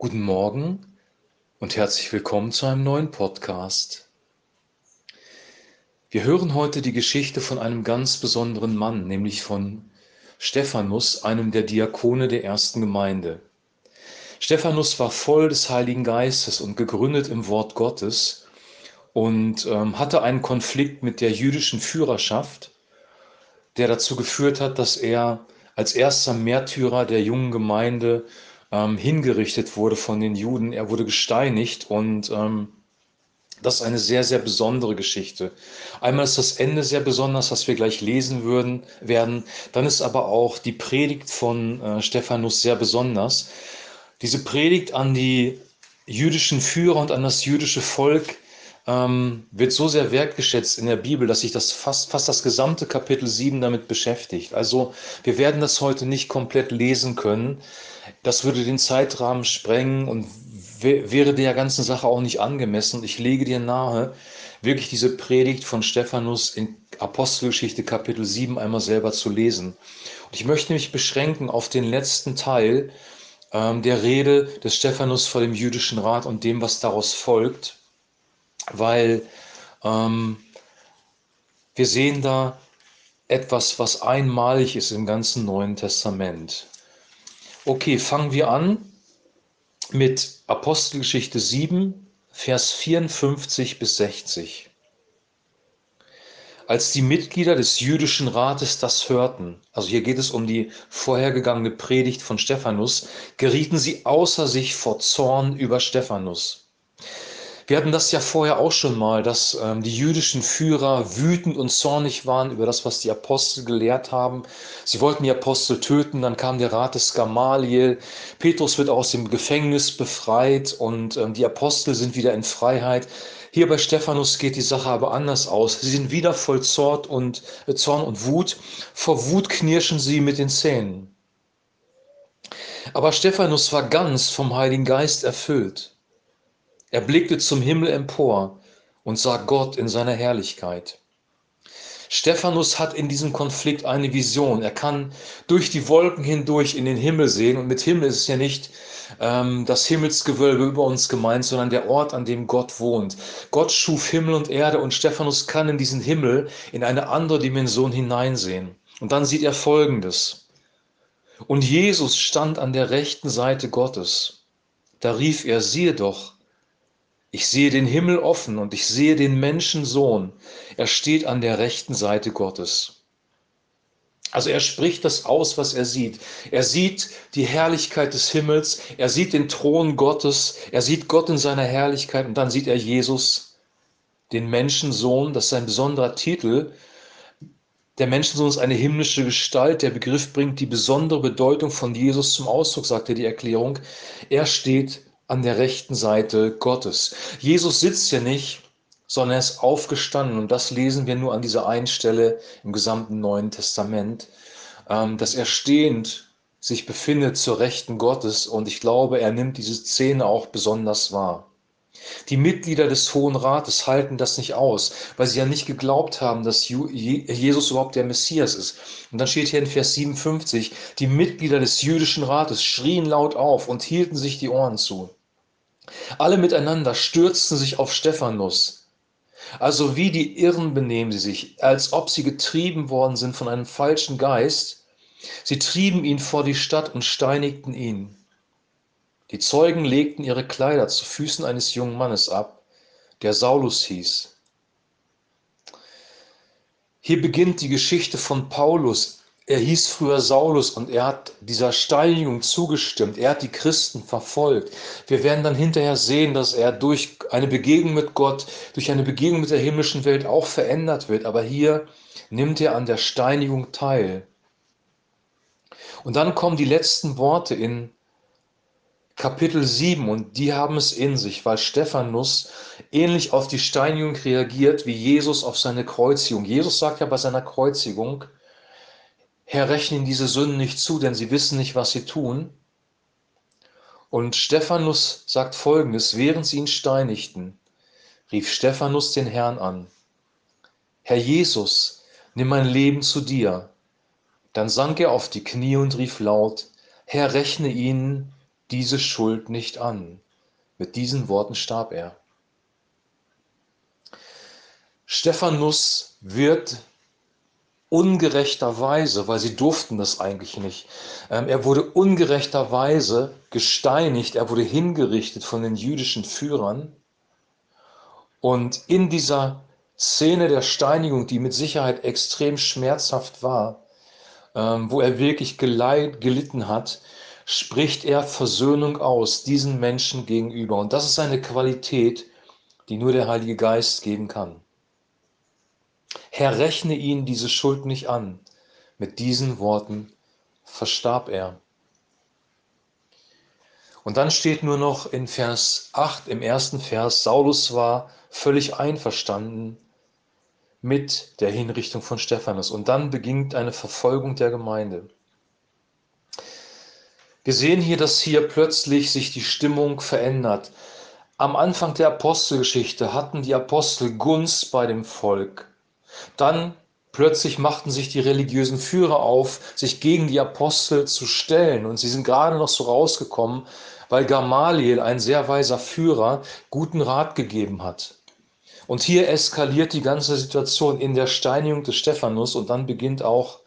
Guten Morgen und herzlich willkommen zu einem neuen Podcast. Wir hören heute die Geschichte von einem ganz besonderen Mann, nämlich von Stephanus, einem der Diakone der ersten Gemeinde. Stephanus war voll des Heiligen Geistes und gegründet im Wort Gottes und ähm, hatte einen Konflikt mit der jüdischen Führerschaft, der dazu geführt hat, dass er als erster Märtyrer der jungen Gemeinde ähm, hingerichtet wurde von den Juden. Er wurde gesteinigt und ähm, das ist eine sehr, sehr besondere Geschichte. Einmal ist das Ende sehr besonders, was wir gleich lesen würden, werden. Dann ist aber auch die Predigt von äh, Stephanus sehr besonders. Diese Predigt an die jüdischen Führer und an das jüdische Volk ähm, wird so sehr wertgeschätzt in der Bibel, dass sich das fast, fast das gesamte Kapitel 7 damit beschäftigt. Also wir werden das heute nicht komplett lesen können. Das würde den Zeitrahmen sprengen und wäre der ganzen Sache auch nicht angemessen. Ich lege dir nahe, wirklich diese Predigt von Stephanus in Apostelgeschichte Kapitel 7 einmal selber zu lesen. Und ich möchte mich beschränken auf den letzten Teil ähm, der Rede des Stephanus vor dem jüdischen Rat und dem, was daraus folgt, weil ähm, wir sehen da etwas, was einmalig ist im ganzen Neuen Testament. Okay, fangen wir an mit Apostelgeschichte 7, Vers 54 bis 60. Als die Mitglieder des jüdischen Rates das hörten, also hier geht es um die vorhergegangene Predigt von Stephanus, gerieten sie außer sich vor Zorn über Stephanus. Wir hatten das ja vorher auch schon mal, dass ähm, die jüdischen Führer wütend und zornig waren über das, was die Apostel gelehrt haben. Sie wollten die Apostel töten, dann kam der Rat des Gamaliel. Petrus wird aus dem Gefängnis befreit und ähm, die Apostel sind wieder in Freiheit. Hier bei Stephanus geht die Sache aber anders aus. Sie sind wieder voll Zorn und, äh, Zorn und Wut. Vor Wut knirschen sie mit den Zähnen. Aber Stephanus war ganz vom Heiligen Geist erfüllt. Er blickte zum Himmel empor und sah Gott in seiner Herrlichkeit. Stephanus hat in diesem Konflikt eine Vision. Er kann durch die Wolken hindurch in den Himmel sehen. Und mit Himmel ist es ja nicht ähm, das Himmelsgewölbe über uns gemeint, sondern der Ort, an dem Gott wohnt. Gott schuf Himmel und Erde und Stephanus kann in diesen Himmel, in eine andere Dimension hineinsehen. Und dann sieht er Folgendes. Und Jesus stand an der rechten Seite Gottes. Da rief er, siehe doch, ich sehe den Himmel offen und ich sehe den Menschensohn. Er steht an der rechten Seite Gottes. Also er spricht das aus, was er sieht. Er sieht die Herrlichkeit des Himmels, er sieht den Thron Gottes, er sieht Gott in seiner Herrlichkeit und dann sieht er Jesus, den Menschensohn, das ist ein besonderer Titel. Der Menschensohn ist eine himmlische Gestalt. Der Begriff bringt die besondere Bedeutung von Jesus zum Ausdruck, sagte die Erklärung. Er steht an der rechten Seite Gottes. Jesus sitzt hier nicht, sondern er ist aufgestanden. Und das lesen wir nur an dieser einen Stelle im gesamten Neuen Testament, ähm, dass er stehend sich befindet zur Rechten Gottes. Und ich glaube, er nimmt diese Szene auch besonders wahr. Die Mitglieder des Hohen Rates halten das nicht aus, weil sie ja nicht geglaubt haben, dass Jesus überhaupt der Messias ist. Und dann steht hier in Vers 57, die Mitglieder des jüdischen Rates schrien laut auf und hielten sich die Ohren zu. Alle miteinander stürzten sich auf Stephanus. Also wie die Irren benehmen sie sich, als ob sie getrieben worden sind von einem falschen Geist. Sie trieben ihn vor die Stadt und steinigten ihn. Die Zeugen legten ihre Kleider zu Füßen eines jungen Mannes ab, der Saulus hieß. Hier beginnt die Geschichte von Paulus, er hieß früher Saulus und er hat dieser Steinigung zugestimmt. Er hat die Christen verfolgt. Wir werden dann hinterher sehen, dass er durch eine Begegnung mit Gott, durch eine Begegnung mit der himmlischen Welt auch verändert wird. Aber hier nimmt er an der Steinigung teil. Und dann kommen die letzten Worte in Kapitel 7 und die haben es in sich, weil Stephanus ähnlich auf die Steinigung reagiert wie Jesus auf seine Kreuzigung. Jesus sagt ja bei seiner Kreuzigung, Herr, rechne ihnen diese Sünden nicht zu, denn sie wissen nicht, was sie tun. Und Stephanus sagt folgendes, während sie ihn steinigten, rief Stephanus den Herrn an, Herr Jesus, nimm mein Leben zu dir. Dann sank er auf die Knie und rief laut, Herr, rechne ihnen diese Schuld nicht an. Mit diesen Worten starb er. Stephanus wird ungerechterweise, weil sie durften das eigentlich nicht, ähm, er wurde ungerechterweise gesteinigt, er wurde hingerichtet von den jüdischen Führern. Und in dieser Szene der Steinigung, die mit Sicherheit extrem schmerzhaft war, ähm, wo er wirklich geleit, gelitten hat, spricht er Versöhnung aus diesen Menschen gegenüber. Und das ist eine Qualität, die nur der Heilige Geist geben kann. Herr, rechne ihnen diese Schuld nicht an. Mit diesen Worten verstarb er. Und dann steht nur noch in Vers 8, im ersten Vers, Saulus war völlig einverstanden mit der Hinrichtung von Stephanus. Und dann beginnt eine Verfolgung der Gemeinde. Wir sehen hier, dass hier plötzlich sich die Stimmung verändert. Am Anfang der Apostelgeschichte hatten die Apostel Gunst bei dem Volk. Dann plötzlich machten sich die religiösen Führer auf, sich gegen die Apostel zu stellen. Und sie sind gerade noch so rausgekommen, weil Gamaliel, ein sehr weiser Führer, guten Rat gegeben hat. Und hier eskaliert die ganze Situation in der Steinigung des Stephanus und dann beginnt auch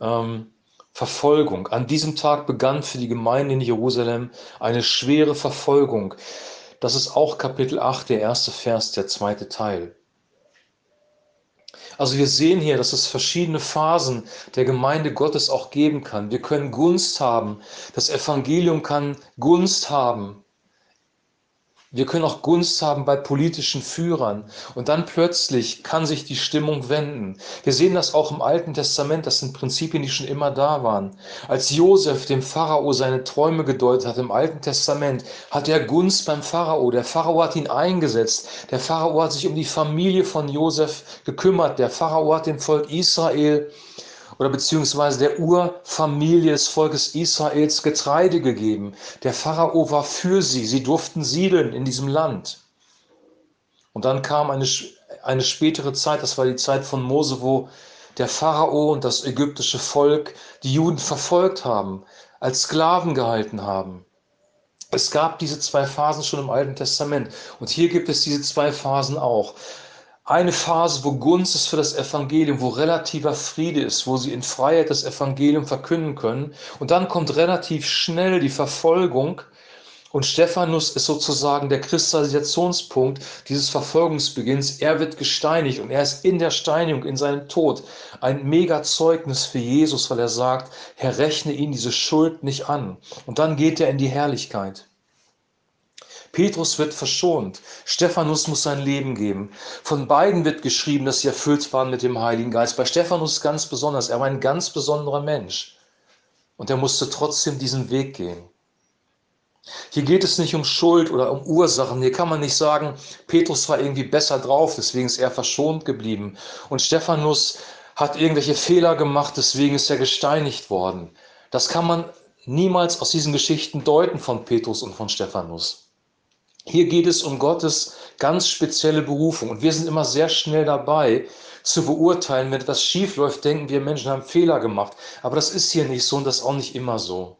ähm, Verfolgung. An diesem Tag begann für die Gemeinde in Jerusalem eine schwere Verfolgung. Das ist auch Kapitel 8, der erste Vers, der zweite Teil. Also wir sehen hier, dass es verschiedene Phasen der Gemeinde Gottes auch geben kann. Wir können Gunst haben. Das Evangelium kann Gunst haben. Wir können auch Gunst haben bei politischen Führern. Und dann plötzlich kann sich die Stimmung wenden. Wir sehen das auch im Alten Testament. Das sind Prinzipien, die schon immer da waren. Als Josef dem Pharao seine Träume gedeutet hat im Alten Testament, hat er Gunst beim Pharao. Der Pharao hat ihn eingesetzt. Der Pharao hat sich um die Familie von Josef gekümmert. Der Pharao hat dem Volk Israel oder beziehungsweise der Urfamilie des Volkes Israels Getreide gegeben. Der Pharao war für sie, sie durften siedeln in diesem Land. Und dann kam eine, eine spätere Zeit, das war die Zeit von Mose, wo der Pharao und das ägyptische Volk die Juden verfolgt haben, als Sklaven gehalten haben. Es gab diese zwei Phasen schon im Alten Testament und hier gibt es diese zwei Phasen auch eine Phase, wo Gunst ist für das Evangelium, wo relativer Friede ist, wo sie in Freiheit das Evangelium verkünden können. Und dann kommt relativ schnell die Verfolgung. Und Stephanus ist sozusagen der Kristallisationspunkt dieses Verfolgungsbeginns. Er wird gesteinigt und er ist in der Steinigung, in seinem Tod, ein Mega-Zeugnis für Jesus, weil er sagt, Herr, rechne ihn diese Schuld nicht an. Und dann geht er in die Herrlichkeit. Petrus wird verschont. Stephanus muss sein Leben geben. Von beiden wird geschrieben, dass sie erfüllt waren mit dem Heiligen Geist. Bei Stephanus ganz besonders. Er war ein ganz besonderer Mensch. Und er musste trotzdem diesen Weg gehen. Hier geht es nicht um Schuld oder um Ursachen. Hier kann man nicht sagen, Petrus war irgendwie besser drauf, deswegen ist er verschont geblieben. Und Stephanus hat irgendwelche Fehler gemacht, deswegen ist er gesteinigt worden. Das kann man niemals aus diesen Geschichten deuten von Petrus und von Stephanus. Hier geht es um Gottes ganz spezielle Berufung. Und wir sind immer sehr schnell dabei zu beurteilen, wenn etwas schief läuft, denken wir, Menschen haben Fehler gemacht. Aber das ist hier nicht so und das ist auch nicht immer so.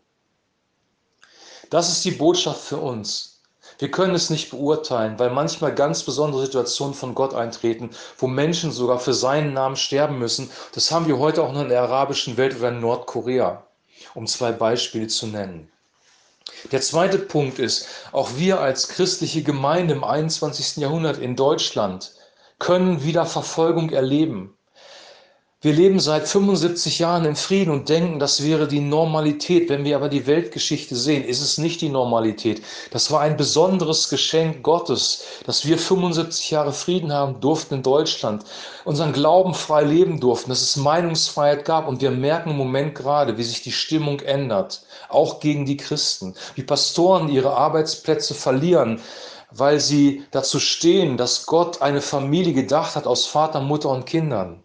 Das ist die Botschaft für uns. Wir können es nicht beurteilen, weil manchmal ganz besondere Situationen von Gott eintreten, wo Menschen sogar für seinen Namen sterben müssen. Das haben wir heute auch noch in der arabischen Welt oder in Nordkorea, um zwei Beispiele zu nennen. Der zweite Punkt ist, auch wir als christliche Gemeinde im 21. Jahrhundert in Deutschland können wieder Verfolgung erleben. Wir leben seit 75 Jahren im Frieden und denken, das wäre die Normalität. Wenn wir aber die Weltgeschichte sehen, ist es nicht die Normalität. Das war ein besonderes Geschenk Gottes, dass wir 75 Jahre Frieden haben durften in Deutschland, unseren Glauben frei leben durften, dass es Meinungsfreiheit gab. Und wir merken im Moment gerade, wie sich die Stimmung ändert, auch gegen die Christen, wie Pastoren ihre Arbeitsplätze verlieren, weil sie dazu stehen, dass Gott eine Familie gedacht hat aus Vater, Mutter und Kindern.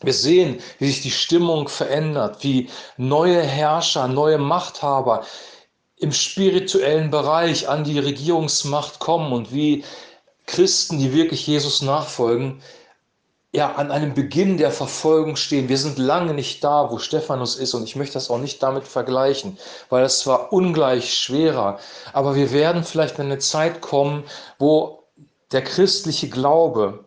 Wir sehen, wie sich die Stimmung verändert, wie neue Herrscher, neue Machthaber im spirituellen Bereich an die Regierungsmacht kommen und wie Christen, die wirklich Jesus nachfolgen, ja, an einem Beginn der Verfolgung stehen. Wir sind lange nicht da, wo Stephanus ist und ich möchte das auch nicht damit vergleichen, weil es zwar ungleich schwerer, aber wir werden vielleicht in eine Zeit kommen, wo der christliche Glaube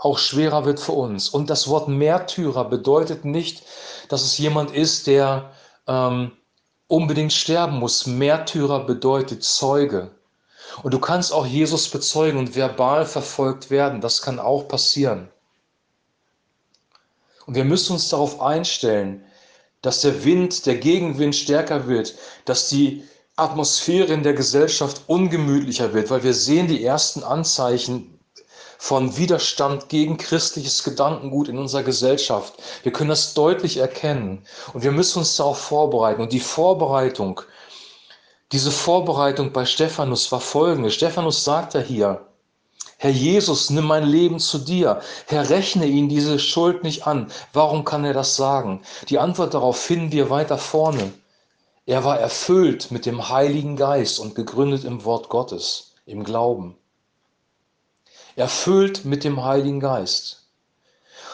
auch schwerer wird für uns. Und das Wort Märtyrer bedeutet nicht, dass es jemand ist, der ähm, unbedingt sterben muss. Märtyrer bedeutet Zeuge. Und du kannst auch Jesus bezeugen und verbal verfolgt werden. Das kann auch passieren. Und wir müssen uns darauf einstellen, dass der Wind, der Gegenwind stärker wird, dass die Atmosphäre in der Gesellschaft ungemütlicher wird, weil wir sehen die ersten Anzeichen von Widerstand gegen christliches Gedankengut in unserer Gesellschaft. Wir können das deutlich erkennen und wir müssen uns darauf vorbereiten. Und die Vorbereitung, diese Vorbereitung bei Stephanus war folgende. Stephanus sagt er hier, Herr Jesus, nimm mein Leben zu dir. Herr, rechne ihn diese Schuld nicht an. Warum kann er das sagen? Die Antwort darauf finden wir weiter vorne. Er war erfüllt mit dem Heiligen Geist und gegründet im Wort Gottes, im Glauben. Erfüllt mit dem Heiligen Geist.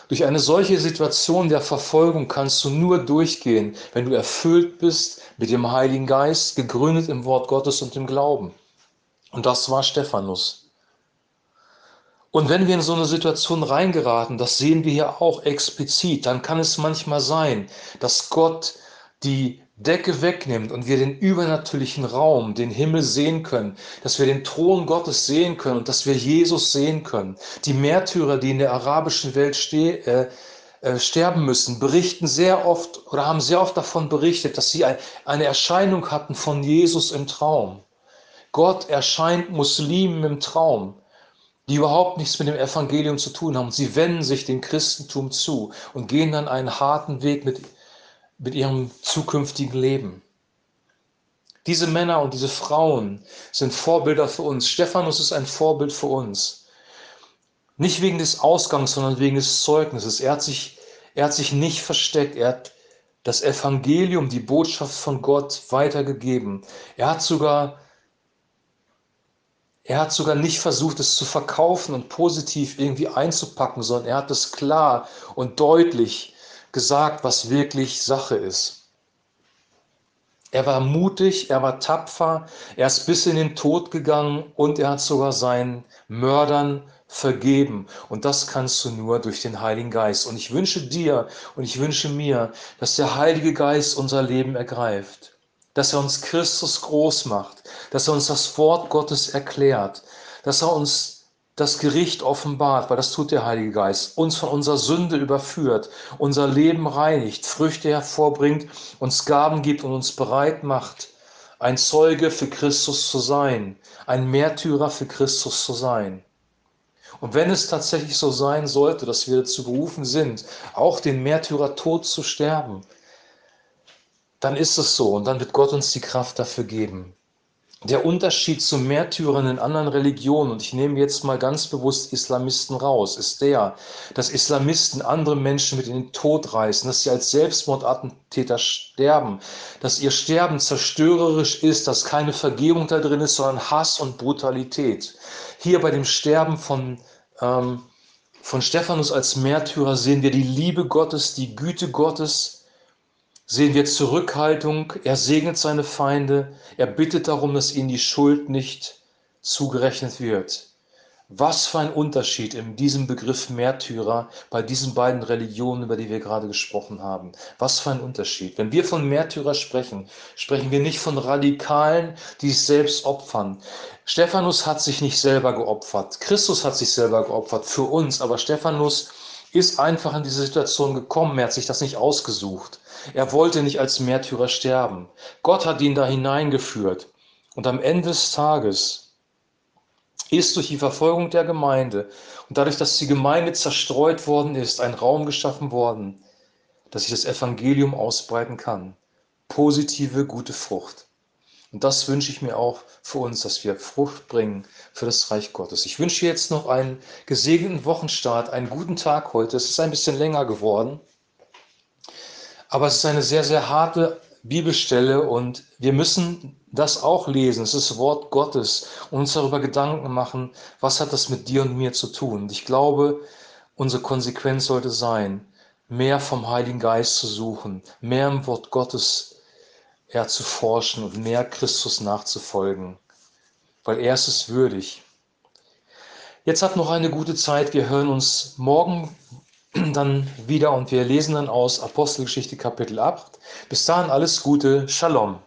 Durch eine solche Situation der Verfolgung kannst du nur durchgehen, wenn du erfüllt bist mit dem Heiligen Geist, gegründet im Wort Gottes und im Glauben. Und das war Stephanus. Und wenn wir in so eine Situation reingeraten, das sehen wir hier auch explizit, dann kann es manchmal sein, dass Gott die Decke wegnimmt und wir den übernatürlichen Raum, den Himmel sehen können, dass wir den Thron Gottes sehen können und dass wir Jesus sehen können. Die Märtyrer, die in der arabischen Welt ste äh, äh, sterben müssen, berichten sehr oft oder haben sehr oft davon berichtet, dass sie ein, eine Erscheinung hatten von Jesus im Traum. Gott erscheint Muslimen im Traum die überhaupt nichts mit dem Evangelium zu tun haben. Sie wenden sich dem Christentum zu und gehen dann einen harten Weg mit, mit ihrem zukünftigen Leben. Diese Männer und diese Frauen sind Vorbilder für uns. Stephanus ist ein Vorbild für uns. Nicht wegen des Ausgangs, sondern wegen des Zeugnisses. Er hat sich, er hat sich nicht versteckt. Er hat das Evangelium, die Botschaft von Gott weitergegeben. Er hat sogar er hat sogar nicht versucht, es zu verkaufen und positiv irgendwie einzupacken, sondern er hat es klar und deutlich gesagt, was wirklich Sache ist. Er war mutig, er war tapfer, er ist bis in den Tod gegangen und er hat sogar seinen Mördern vergeben. Und das kannst du nur durch den Heiligen Geist. Und ich wünsche dir und ich wünsche mir, dass der Heilige Geist unser Leben ergreift dass er uns Christus groß macht, dass er uns das Wort Gottes erklärt, dass er uns das Gericht offenbart, weil das tut der Heilige Geist, uns von unserer Sünde überführt, unser Leben reinigt, Früchte hervorbringt, uns Gaben gibt und uns bereit macht, ein Zeuge für Christus zu sein, ein Märtyrer für Christus zu sein. Und wenn es tatsächlich so sein sollte, dass wir dazu berufen sind, auch den Märtyrertod zu sterben, dann ist es so und dann wird Gott uns die Kraft dafür geben. Der Unterschied zu Märtyrern in anderen Religionen, und ich nehme jetzt mal ganz bewusst Islamisten raus, ist der, dass Islamisten andere Menschen mit in den Tod reißen, dass sie als Selbstmordattentäter sterben, dass ihr Sterben zerstörerisch ist, dass keine Vergebung da drin ist, sondern Hass und Brutalität. Hier bei dem Sterben von, ähm, von Stephanus als Märtyrer sehen wir die Liebe Gottes, die Güte Gottes, sehen wir Zurückhaltung, er segnet seine Feinde, er bittet darum, dass ihnen die Schuld nicht zugerechnet wird. Was für ein Unterschied in diesem Begriff Märtyrer bei diesen beiden Religionen, über die wir gerade gesprochen haben. Was für ein Unterschied. Wenn wir von Märtyrer sprechen, sprechen wir nicht von Radikalen, die sich selbst opfern. Stephanus hat sich nicht selber geopfert. Christus hat sich selber geopfert für uns, aber Stephanus ist einfach in diese Situation gekommen. Er hat sich das nicht ausgesucht. Er wollte nicht als Märtyrer sterben. Gott hat ihn da hineingeführt. Und am Ende des Tages ist durch die Verfolgung der Gemeinde und dadurch, dass die Gemeinde zerstreut worden ist, ein Raum geschaffen worden, dass sich das Evangelium ausbreiten kann. Positive, gute Frucht. Und das wünsche ich mir auch für uns, dass wir Frucht bringen für das Reich Gottes. Ich wünsche jetzt noch einen gesegneten Wochenstart, einen guten Tag heute. Es ist ein bisschen länger geworden. Aber es ist eine sehr, sehr harte Bibelstelle und wir müssen das auch lesen. Es ist Wort Gottes und uns darüber Gedanken machen, was hat das mit dir und mir zu tun. Und ich glaube, unsere Konsequenz sollte sein, mehr vom Heiligen Geist zu suchen, mehr im Wort Gottes ja, zu forschen und mehr Christus nachzufolgen, weil er ist es würdig. Jetzt habt noch eine gute Zeit. Wir hören uns morgen dann wieder und wir lesen dann aus Apostelgeschichte Kapitel 8. Bis dahin alles Gute. Shalom.